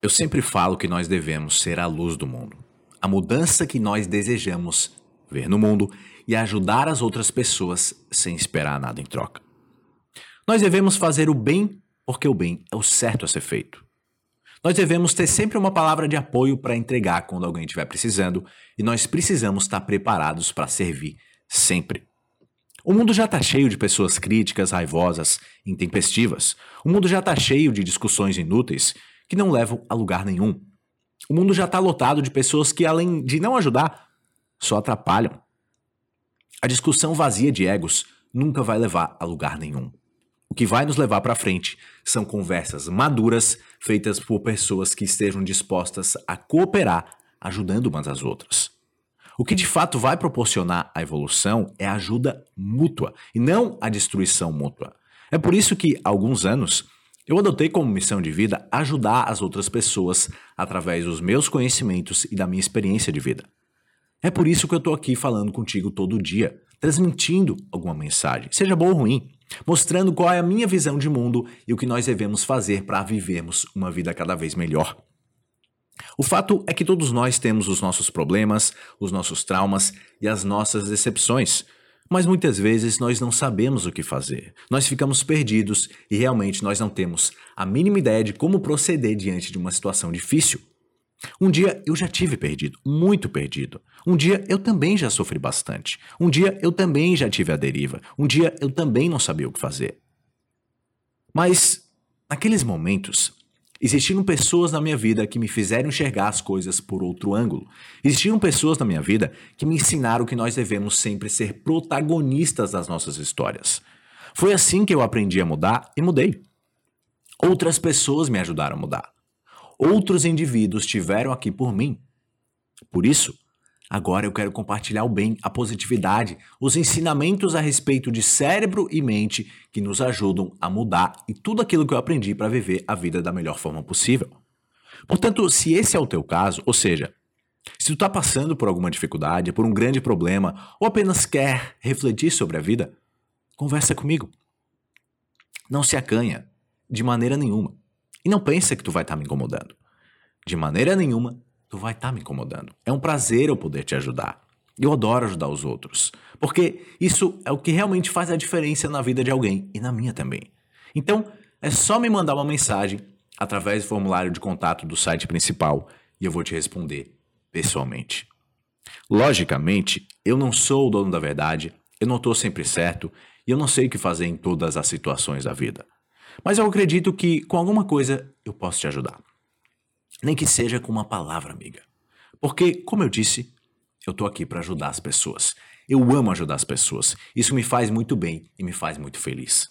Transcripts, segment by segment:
Eu sempre falo que nós devemos ser a luz do mundo, a mudança que nós desejamos ver no mundo e ajudar as outras pessoas sem esperar nada em troca. Nós devemos fazer o bem porque o bem é o certo a ser feito. Nós devemos ter sempre uma palavra de apoio para entregar quando alguém estiver precisando e nós precisamos estar preparados para servir sempre. O mundo já está cheio de pessoas críticas, raivosas, intempestivas. O mundo já está cheio de discussões inúteis que não levam a lugar nenhum. O mundo já está lotado de pessoas que, além de não ajudar, só atrapalham. A discussão vazia de egos nunca vai levar a lugar nenhum. O que vai nos levar para frente são conversas maduras feitas por pessoas que estejam dispostas a cooperar, ajudando umas às outras. O que de fato vai proporcionar a evolução é a ajuda mútua e não a destruição mútua. É por isso que, há alguns anos, eu adotei como missão de vida ajudar as outras pessoas através dos meus conhecimentos e da minha experiência de vida. É por isso que eu estou aqui falando contigo todo dia, transmitindo alguma mensagem, seja boa ou ruim, mostrando qual é a minha visão de mundo e o que nós devemos fazer para vivermos uma vida cada vez melhor. O fato é que todos nós temos os nossos problemas, os nossos traumas e as nossas decepções. Mas muitas vezes nós não sabemos o que fazer. Nós ficamos perdidos e realmente nós não temos a mínima ideia de como proceder diante de uma situação difícil. Um dia eu já tive perdido, muito perdido. Um dia eu também já sofri bastante. Um dia eu também já tive a deriva. Um dia eu também não sabia o que fazer. Mas, naqueles momentos, Existiram pessoas na minha vida que me fizeram enxergar as coisas por outro ângulo. Existiram pessoas na minha vida que me ensinaram que nós devemos sempre ser protagonistas das nossas histórias. Foi assim que eu aprendi a mudar e mudei. Outras pessoas me ajudaram a mudar. Outros indivíduos estiveram aqui por mim. Por isso, Agora eu quero compartilhar o bem, a positividade, os ensinamentos a respeito de cérebro e mente que nos ajudam a mudar e tudo aquilo que eu aprendi para viver a vida da melhor forma possível. Portanto, se esse é o teu caso, ou seja, se tu está passando por alguma dificuldade, por um grande problema, ou apenas quer refletir sobre a vida, conversa comigo. Não se acanha, de maneira nenhuma. E não pensa que tu vai estar tá me incomodando. De maneira nenhuma, tu vai estar tá me incomodando. É um prazer eu poder te ajudar. Eu adoro ajudar os outros, porque isso é o que realmente faz a diferença na vida de alguém e na minha também. Então, é só me mandar uma mensagem através do formulário de contato do site principal e eu vou te responder pessoalmente. Logicamente, eu não sou o dono da verdade, eu não estou sempre certo e eu não sei o que fazer em todas as situações da vida. Mas eu acredito que com alguma coisa eu posso te ajudar. Nem que seja com uma palavra amiga. Porque, como eu disse, eu tô aqui para ajudar as pessoas. Eu amo ajudar as pessoas. Isso me faz muito bem e me faz muito feliz.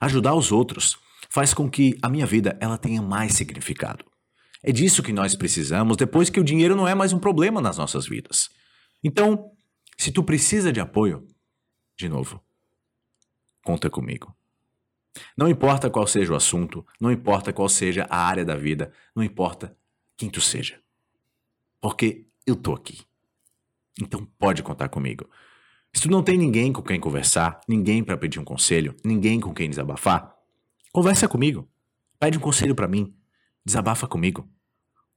Ajudar os outros faz com que a minha vida ela tenha mais significado. É disso que nós precisamos depois que o dinheiro não é mais um problema nas nossas vidas. Então, se tu precisa de apoio, de novo, conta comigo. Não importa qual seja o assunto, não importa qual seja a área da vida, não importa quem tu seja. Porque eu tô aqui. Então pode contar comigo. Se tu não tem ninguém com quem conversar, ninguém para pedir um conselho, ninguém com quem desabafar, conversa comigo. Pede um conselho para mim. Desabafa comigo.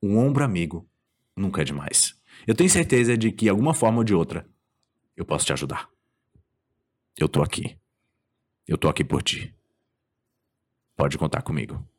Um ombro amigo nunca é demais. Eu tenho certeza de que, de alguma forma ou de outra, eu posso te ajudar. Eu tô aqui. Eu tô aqui por ti. Pode contar comigo.